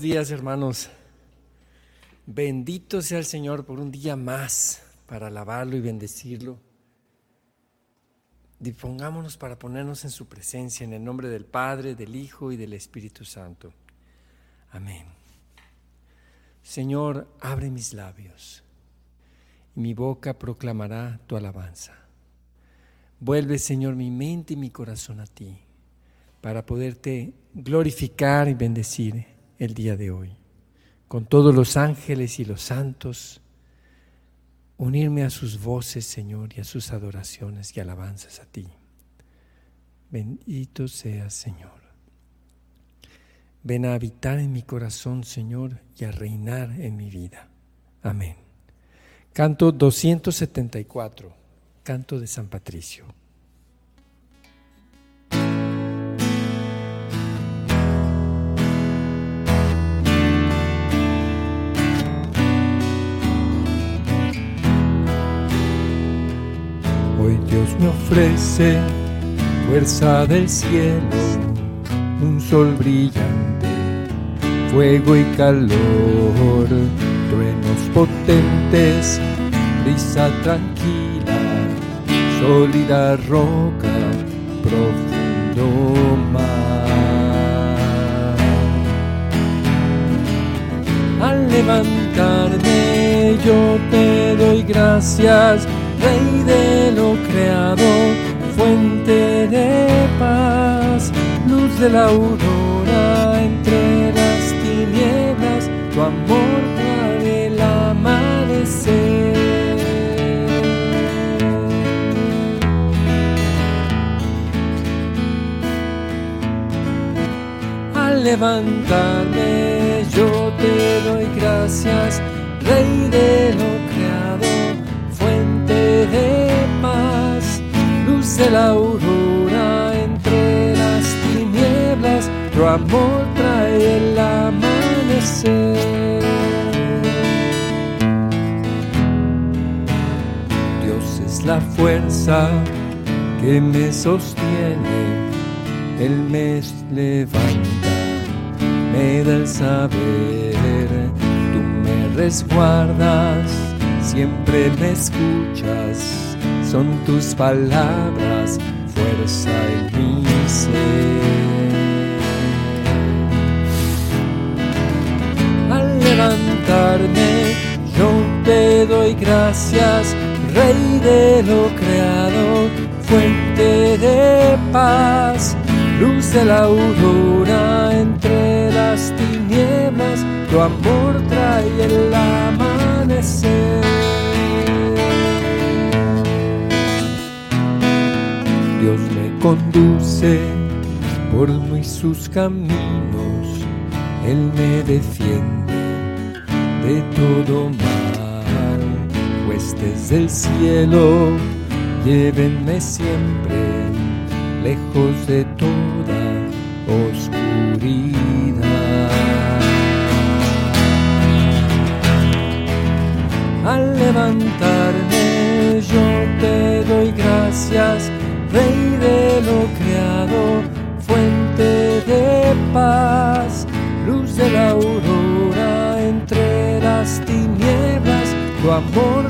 Días, hermanos. Bendito sea el Señor por un día más para alabarlo y bendecirlo. Dispongámonos para ponernos en su presencia en el nombre del Padre, del Hijo y del Espíritu Santo. Amén. Señor, abre mis labios y mi boca proclamará tu alabanza. Vuelve, Señor, mi mente y mi corazón a ti para poderte glorificar y bendecir el día de hoy. Con todos los ángeles y los santos, unirme a sus voces, Señor, y a sus adoraciones y alabanzas a ti. Bendito seas, Señor. Ven a habitar en mi corazón, Señor, y a reinar en mi vida. Amén. Canto 274, canto de San Patricio. Me ofrece fuerza del cielo, un sol brillante, fuego y calor, truenos potentes, brisa tranquila, sólida roca, profundo mar. Al levantarme yo te doy gracias Rey de lo creado, fuente de paz, luz de la aurora entre las tinieblas, tu amor trae el amanecer. Al levantarme yo te doy gracias, Rey de lo de la aurora entre las tinieblas, tu amor trae el amanecer. Dios es la fuerza que me sostiene, Él me levanta, me da el saber, tú me resguardas, siempre me escuchas son tus palabras, fuerza en mi ser. Al levantarme, yo te doy gracias, Rey de lo creado, fuente de paz, luz de la aurora entre las tinieblas, tu amor trae el Dios me conduce por muy sus caminos, Él me defiende de todo mal, pues desde el cielo llévenme siempre lejos de toda oscuridad. Al levantarme yo te doy gracias Rey de lo creado, fuente de paz, luz de la aurora entre las tinieblas, tu amor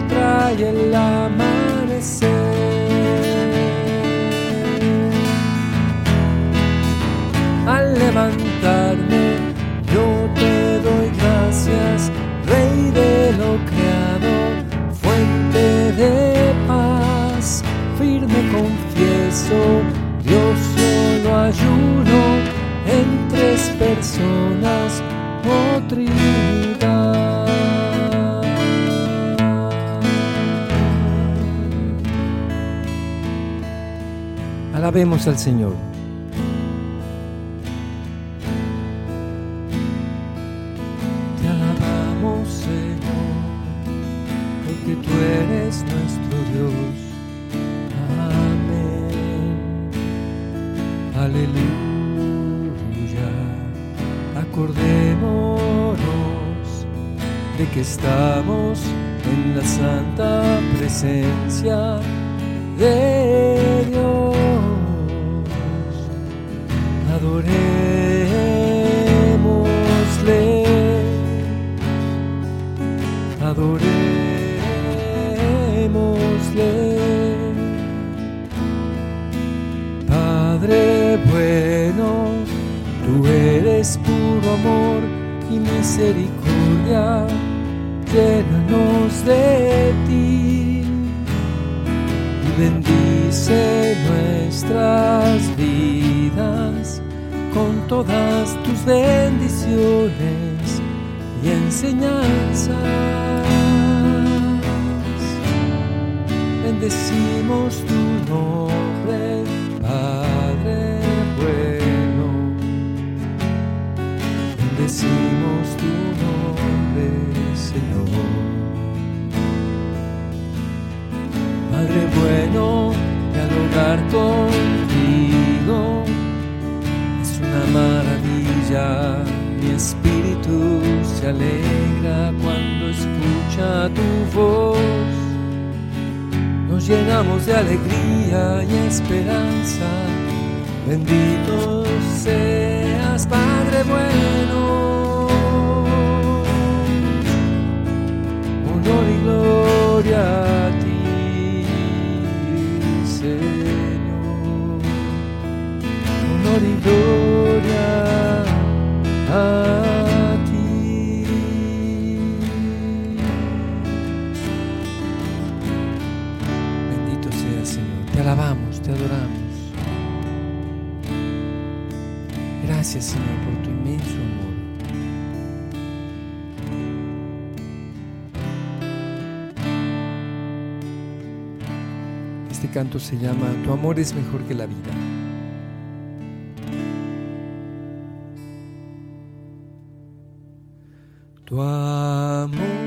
Alabemos al Señor. Te alabamos, Señor, porque tú eres nuestro Dios Aleluya acordémonos de que estamos en la santa presencia de Dios. Adorémosle. Eres puro amor y misericordia, llénanos de ti y bendice nuestras vidas con todas tus bendiciones y enseñanzas. Bendecimos tu nombre, contigo es una maravilla. Mi espíritu se alegra cuando escucha tu voz. Nos llenamos de alegría y esperanza. Bendito seas, Padre bueno. Honor y gloria gloria a ti. Bendito seas, Señor. Te alabamos, te adoramos. Gracias, Señor, por tu inmenso amor. Este canto se llama Tu amor es mejor que la vida. Tu amor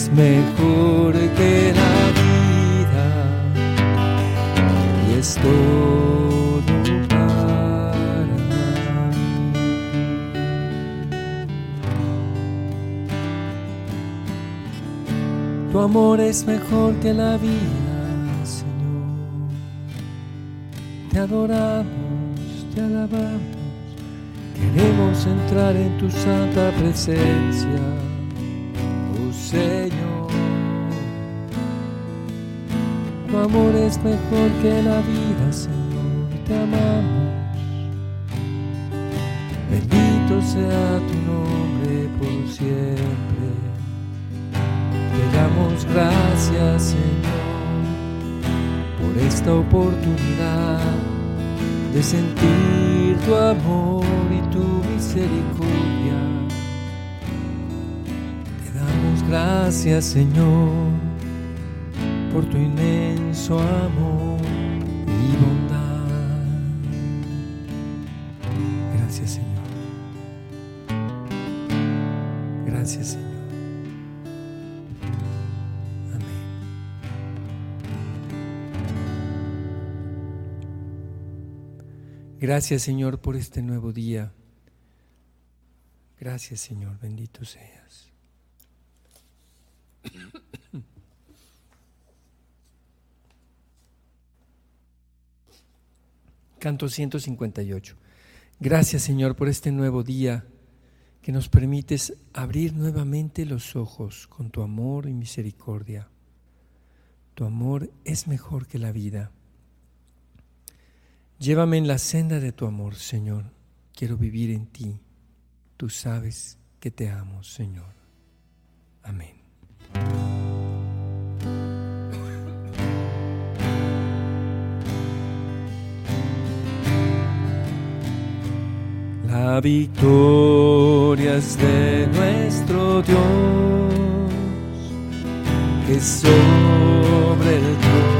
es mejor que la vida y es todo para mí. Tu amor es mejor que la vida, Señor. Te adoramos, te alabamos. Queremos entrar en tu santa presencia, Señor. Tu amor es mejor que la vida, Señor. Te amamos. Bendito sea tu nombre por siempre. Te damos gracias, Señor, por esta oportunidad de sentir tu amor y tu misericordia. Gracias Señor por tu inmenso amor y bondad. Gracias Señor. Gracias Señor. Amén. Gracias Señor por este nuevo día. Gracias Señor, bendito seas. Canto 158. Gracias Señor por este nuevo día que nos permites abrir nuevamente los ojos con tu amor y misericordia. Tu amor es mejor que la vida. Llévame en la senda de tu amor, Señor. Quiero vivir en ti. Tú sabes que te amo, Señor. Amén. La victoria es de nuestro Dios, que sobre el trono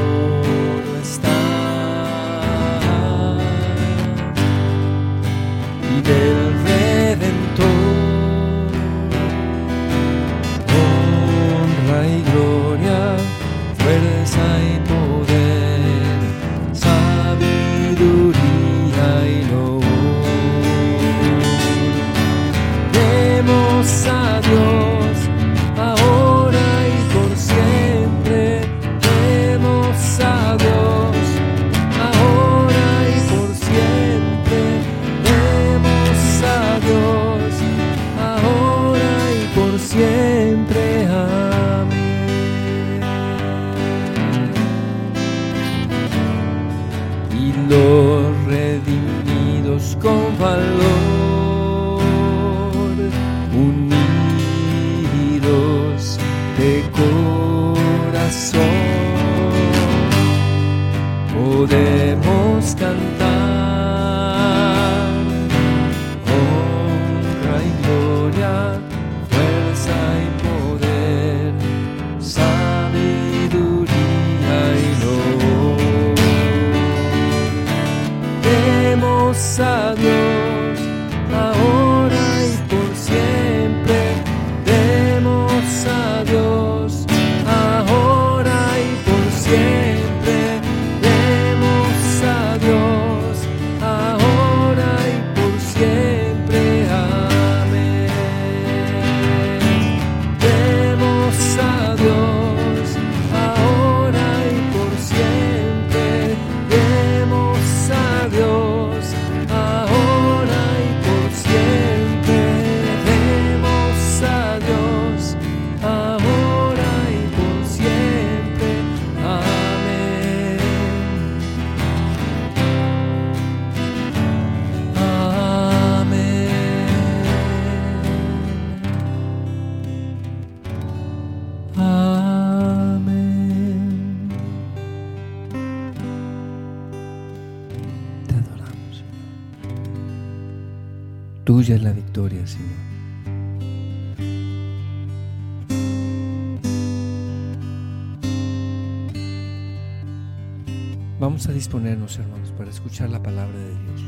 disponernos, hermanos, para escuchar la palabra de Dios.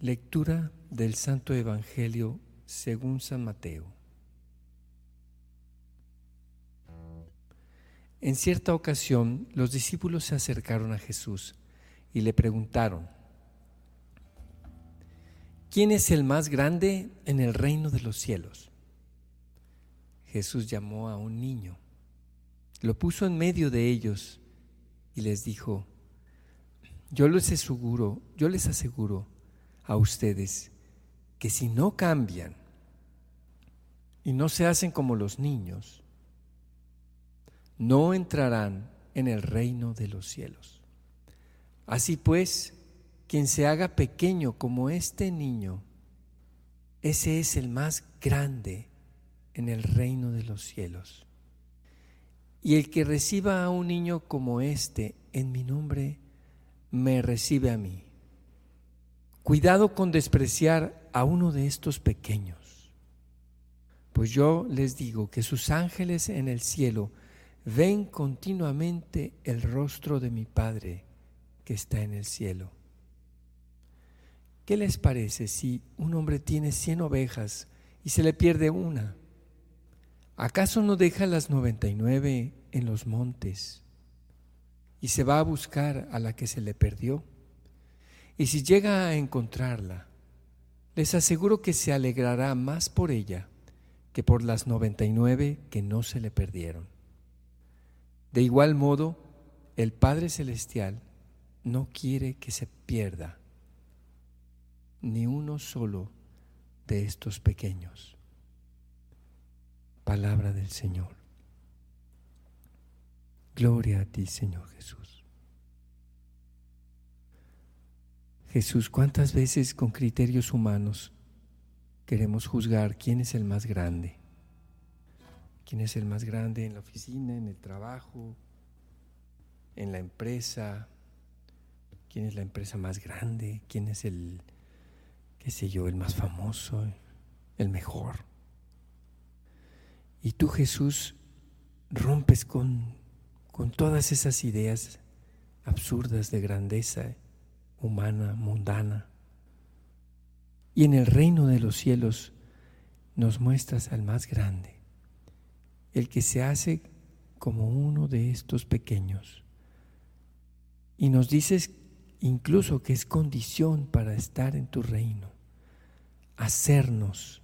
Lectura del Santo Evangelio según San Mateo. En cierta ocasión los discípulos se acercaron a Jesús y le preguntaron, ¿quién es el más grande en el reino de los cielos? Jesús llamó a un niño, lo puso en medio de ellos y les dijo, yo les aseguro, yo les aseguro a ustedes que si no cambian y no se hacen como los niños, no entrarán en el reino de los cielos. Así pues, quien se haga pequeño como este niño, ese es el más grande en el reino de los cielos. Y el que reciba a un niño como este en mi nombre, me recibe a mí. Cuidado con despreciar a uno de estos pequeños, pues yo les digo que sus ángeles en el cielo ven continuamente el rostro de mi Padre que está en el cielo. ¿Qué les parece si un hombre tiene cien ovejas y se le pierde una? ¿Acaso no deja las noventa y nueve en los montes y se va a buscar a la que se le perdió? Y si llega a encontrarla, les aseguro que se alegrará más por ella que por las noventa y nueve que no se le perdieron. De igual modo, el Padre Celestial no quiere que se pierda ni uno solo de estos pequeños. Palabra del Señor. Gloria a ti, Señor Jesús. Jesús, ¿cuántas veces con criterios humanos queremos juzgar quién es el más grande? ¿Quién es el más grande en la oficina, en el trabajo, en la empresa? ¿Quién es la empresa más grande? ¿Quién es el, qué sé yo, el más famoso, el mejor? Y tú, Jesús, rompes con, con todas esas ideas absurdas de grandeza humana, mundana. Y en el reino de los cielos nos muestras al más grande, el que se hace como uno de estos pequeños. Y nos dices incluso que es condición para estar en tu reino, hacernos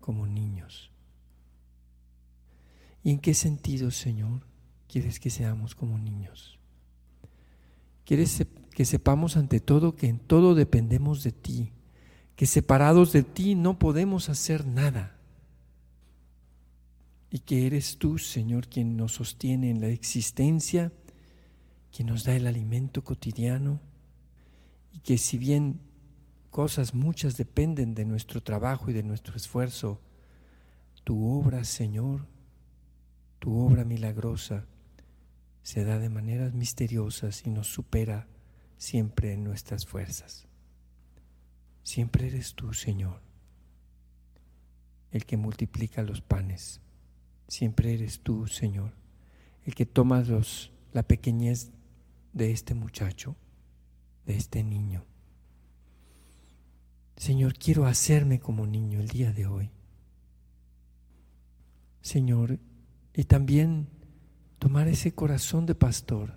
como niños. ¿Y en qué sentido, Señor, quieres que seamos como niños? ¿Quieres que sepamos ante todo que en todo dependemos de ti, que separados de ti no podemos hacer nada? Y que eres tú, Señor, quien nos sostiene en la existencia, quien nos da el alimento cotidiano, y que si bien cosas muchas dependen de nuestro trabajo y de nuestro esfuerzo, tu obra, Señor, tu obra milagrosa, se da de maneras misteriosas y nos supera siempre en nuestras fuerzas. Siempre eres tú, Señor, el que multiplica los panes. Siempre eres tú, Señor, el que tomas los, la pequeñez de este muchacho de este niño. Señor, quiero hacerme como niño el día de hoy. Señor, y también tomar ese corazón de pastor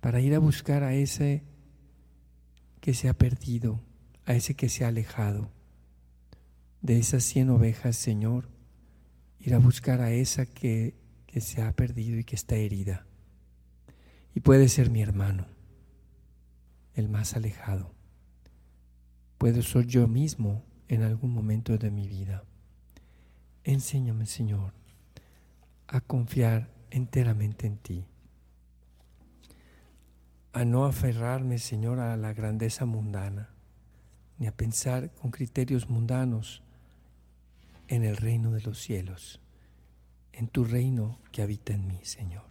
para ir a buscar a ese que se ha perdido, a ese que se ha alejado. De esas cien ovejas, Señor, ir a buscar a esa que, que se ha perdido y que está herida. Y puede ser mi hermano el más alejado. Puedo ser yo mismo en algún momento de mi vida. Enséñame, Señor, a confiar enteramente en ti, a no aferrarme, Señor, a la grandeza mundana, ni a pensar con criterios mundanos en el reino de los cielos, en tu reino que habita en mí, Señor.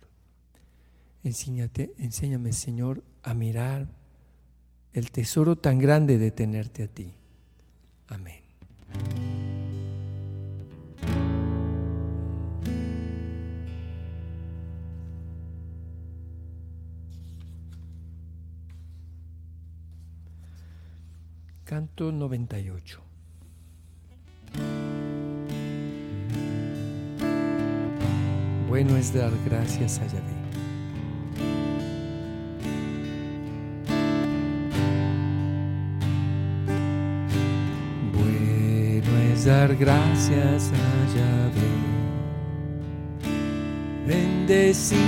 Enséñate, enséñame, Señor, a mirar el tesoro tan grande de tenerte a ti. Amén. Canto 98. Bueno es dar gracias a Yahvé dar gracias a Yahvé. Bendecir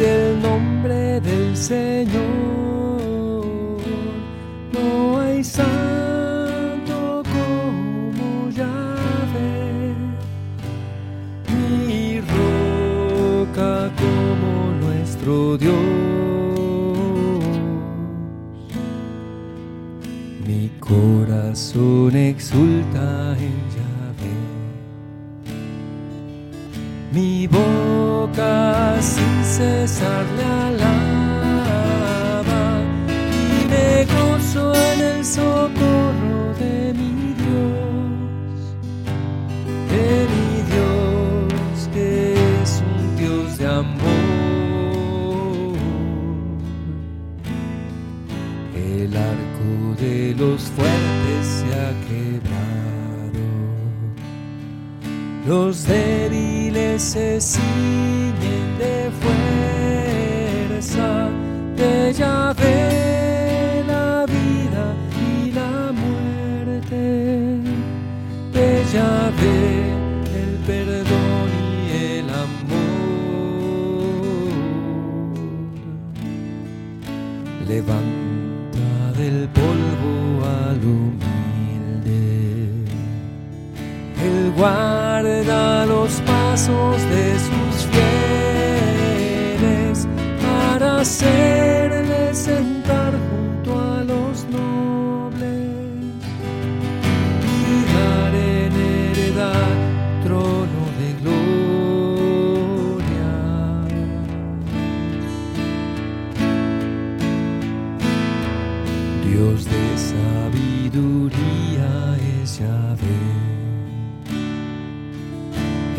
el nombre del Señor. No hay santo como Yahvé, ni roca como nuestro Dios. corazón exulta ceci.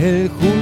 Él juzga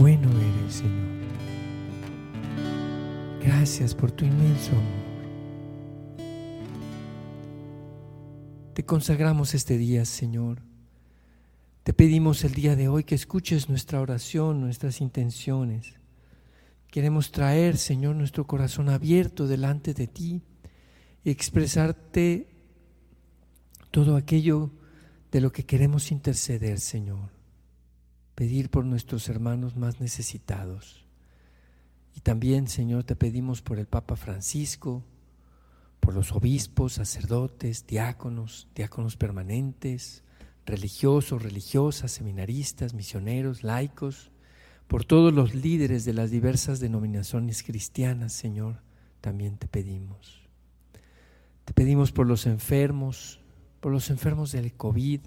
bueno eres, Señor. Gracias por tu inmenso amor. Te consagramos este día, Señor. Te pedimos el día de hoy que escuches nuestra oración, nuestras intenciones. Queremos traer, Señor, nuestro corazón abierto delante de ti y expresarte todo aquello de lo que queremos interceder, Señor. Pedir por nuestros hermanos más necesitados. Y también, Señor, te pedimos por el Papa Francisco, por los obispos, sacerdotes, diáconos, diáconos permanentes, religiosos, religiosas, seminaristas, misioneros, laicos, por todos los líderes de las diversas denominaciones cristianas, Señor, también te pedimos. Te pedimos por los enfermos, por los enfermos del COVID,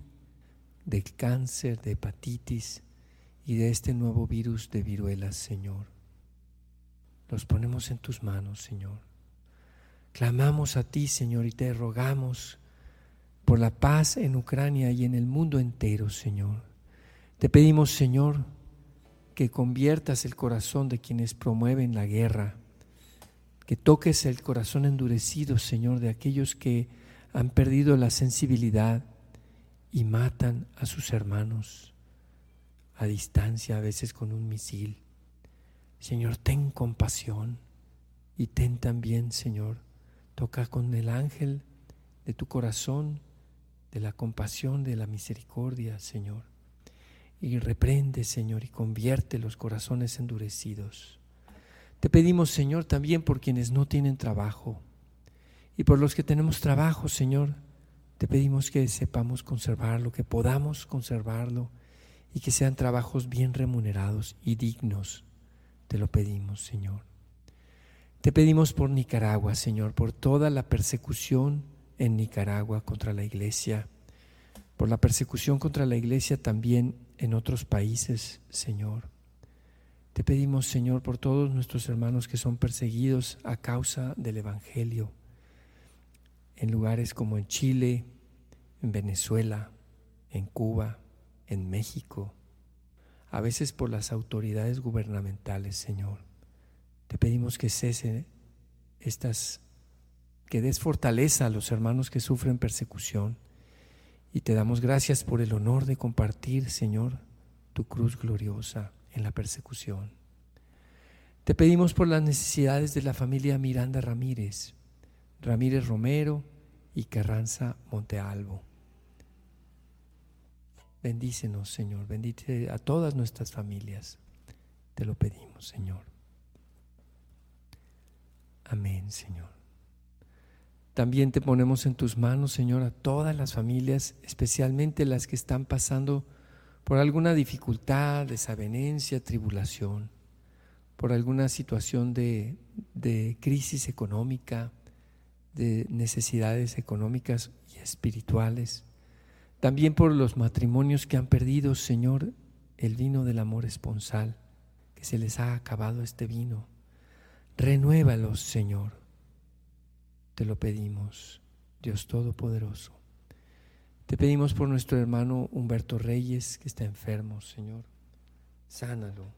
del cáncer, de hepatitis y de este nuevo virus de viruelas, Señor. Los ponemos en tus manos, Señor. Clamamos a ti, Señor, y te rogamos por la paz en Ucrania y en el mundo entero, Señor. Te pedimos, Señor, que conviertas el corazón de quienes promueven la guerra, que toques el corazón endurecido, Señor, de aquellos que han perdido la sensibilidad y matan a sus hermanos a distancia, a veces con un misil. Señor, ten compasión y ten también, Señor, toca con el ángel de tu corazón, de la compasión, de la misericordia, Señor. Y reprende, Señor, y convierte los corazones endurecidos. Te pedimos, Señor, también por quienes no tienen trabajo y por los que tenemos trabajo, Señor. Te pedimos que sepamos conservarlo, que podamos conservarlo y que sean trabajos bien remunerados y dignos. Te lo pedimos, Señor. Te pedimos por Nicaragua, Señor, por toda la persecución en Nicaragua contra la iglesia, por la persecución contra la iglesia también en otros países, Señor. Te pedimos, Señor, por todos nuestros hermanos que son perseguidos a causa del Evangelio, en lugares como en Chile, en Venezuela, en Cuba, en México, a veces por las autoridades gubernamentales, Señor. Te pedimos que cese estas, que des fortaleza a los hermanos que sufren persecución. Y te damos gracias por el honor de compartir, Señor, tu cruz gloriosa en la persecución. Te pedimos por las necesidades de la familia Miranda Ramírez, Ramírez Romero y Carranza Montealvo. Bendícenos, Señor. Bendice a todas nuestras familias. Te lo pedimos, Señor. Amén, Señor. También te ponemos en tus manos, Señor, a todas las familias, especialmente las que están pasando por alguna dificultad, desavenencia, tribulación, por alguna situación de, de crisis económica, de necesidades económicas y espirituales. También por los matrimonios que han perdido, Señor, el vino del amor esponsal, que se les ha acabado este vino. Renuévalos, Señor. Te lo pedimos, Dios Todopoderoso. Te pedimos por nuestro hermano Humberto Reyes, que está enfermo, Señor. Sánalo.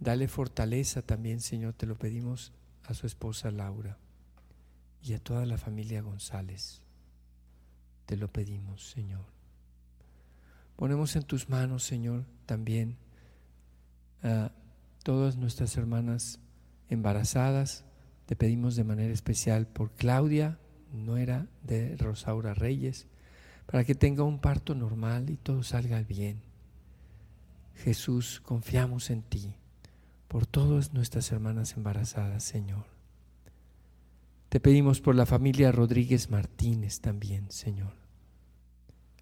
Dale fortaleza también, Señor, te lo pedimos a su esposa Laura y a toda la familia González. Te lo pedimos, Señor. Ponemos en tus manos, Señor, también a todas nuestras hermanas embarazadas. Te pedimos de manera especial por Claudia, nuera de Rosaura Reyes, para que tenga un parto normal y todo salga bien. Jesús, confiamos en ti por todas nuestras hermanas embarazadas, Señor. Te pedimos por la familia Rodríguez Martínez también, Señor.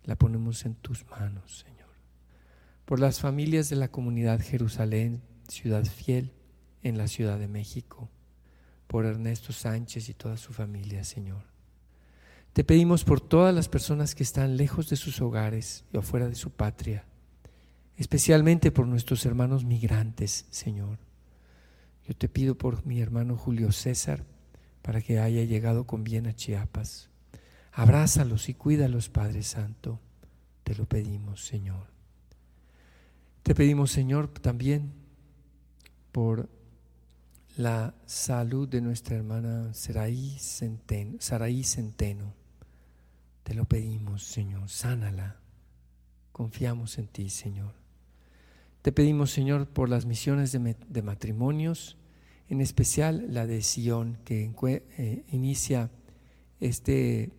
La ponemos en tus manos, Señor. Por las familias de la comunidad Jerusalén, Ciudad Fiel, en la Ciudad de México. Por Ernesto Sánchez y toda su familia, Señor. Te pedimos por todas las personas que están lejos de sus hogares y afuera de su patria, especialmente por nuestros hermanos migrantes, Señor. Yo te pido por mi hermano Julio César, para que haya llegado con bien a Chiapas. Abrázalos y cuídalos, Padre Santo. Te lo pedimos, Señor. Te pedimos, Señor, también por la salud de nuestra hermana Saraí Centeno, Centeno. Te lo pedimos, Señor, sánala. Confiamos en ti, Señor. Te pedimos, Señor, por las misiones de, de matrimonios en especial la de Sion, que eh, inicia este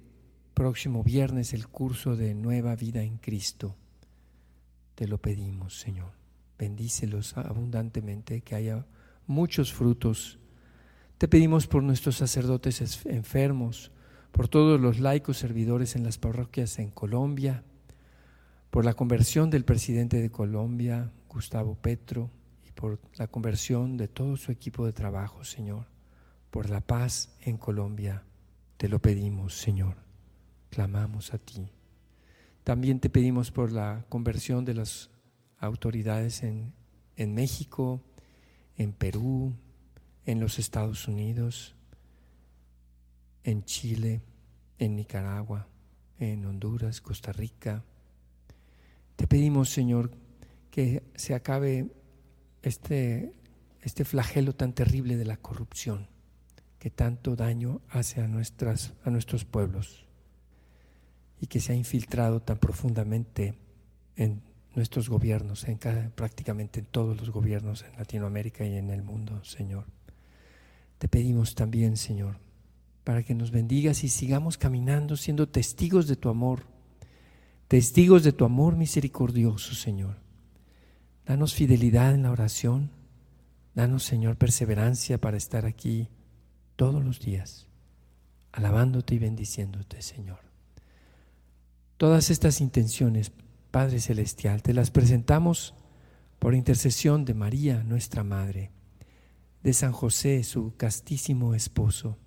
próximo viernes el curso de Nueva Vida en Cristo. Te lo pedimos, Señor. Bendícelos abundantemente, que haya muchos frutos. Te pedimos por nuestros sacerdotes enfermos, por todos los laicos servidores en las parroquias en Colombia, por la conversión del presidente de Colombia, Gustavo Petro, por la conversión de todo su equipo de trabajo, Señor, por la paz en Colombia. Te lo pedimos, Señor. Clamamos a ti. También te pedimos por la conversión de las autoridades en, en México, en Perú, en los Estados Unidos, en Chile, en Nicaragua, en Honduras, Costa Rica. Te pedimos, Señor, que se acabe este, este flagelo tan terrible de la corrupción que tanto daño hace a, nuestras, a nuestros pueblos y que se ha infiltrado tan profundamente en nuestros gobiernos, en prácticamente en todos los gobiernos en Latinoamérica y en el mundo, Señor. Te pedimos también, Señor, para que nos bendigas y sigamos caminando siendo testigos de tu amor, testigos de tu amor misericordioso, Señor Danos fidelidad en la oración. Danos, Señor, perseverancia para estar aquí todos los días, alabándote y bendiciéndote, Señor. Todas estas intenciones, Padre Celestial, te las presentamos por intercesión de María, nuestra Madre, de San José, su castísimo esposo,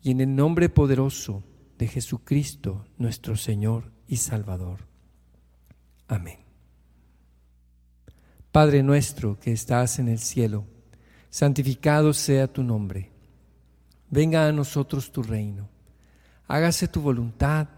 y en el nombre poderoso de Jesucristo, nuestro Señor y Salvador. Amén. Padre nuestro que estás en el cielo, santificado sea tu nombre. Venga a nosotros tu reino. Hágase tu voluntad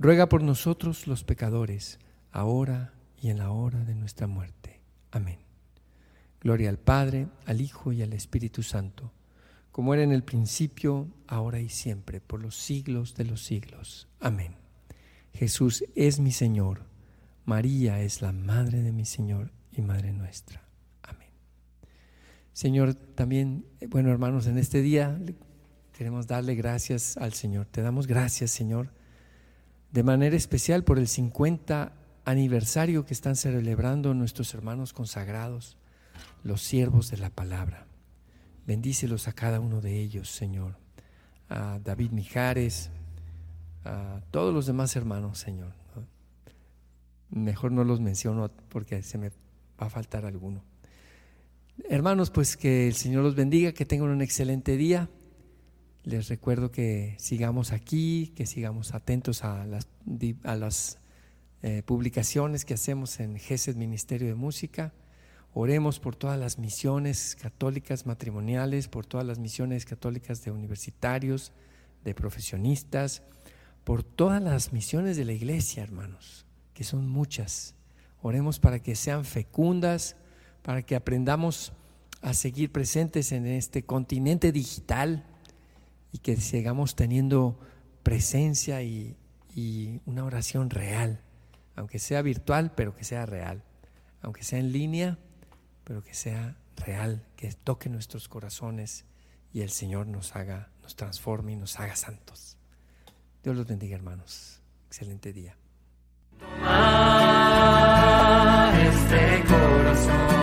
ruega por nosotros los pecadores, ahora y en la hora de nuestra muerte. Amén. Gloria al Padre, al Hijo y al Espíritu Santo, como era en el principio, ahora y siempre, por los siglos de los siglos. Amén. Jesús es mi Señor, María es la Madre de mi Señor y Madre nuestra. Amén. Señor, también, eh, bueno hermanos, en este día queremos darle gracias al Señor. Te damos gracias, Señor, de manera especial por el 50 aniversario que están celebrando nuestros hermanos consagrados los siervos de la palabra. Bendícelos a cada uno de ellos, Señor. A David Mijares, a todos los demás hermanos, Señor. Mejor no los menciono porque se me va a faltar alguno. Hermanos, pues que el Señor los bendiga, que tengan un excelente día. Les recuerdo que sigamos aquí, que sigamos atentos a las, eh, publicaciones que hacemos en GESED Ministerio de Música. Oremos por todas las misiones católicas matrimoniales, por todas las misiones católicas de universitarios, de profesionistas, por todas las misiones de la iglesia, hermanos, que son muchas. Oremos para que sean fecundas, para que aprendamos a seguir presentes en este continente digital y que sigamos teniendo presencia y, y una oración real, aunque sea virtual, pero que sea real, aunque sea en línea pero que sea real, que toque nuestros corazones y el Señor nos haga, nos transforme y nos haga santos. Dios los bendiga, hermanos. Excelente día. este corazón.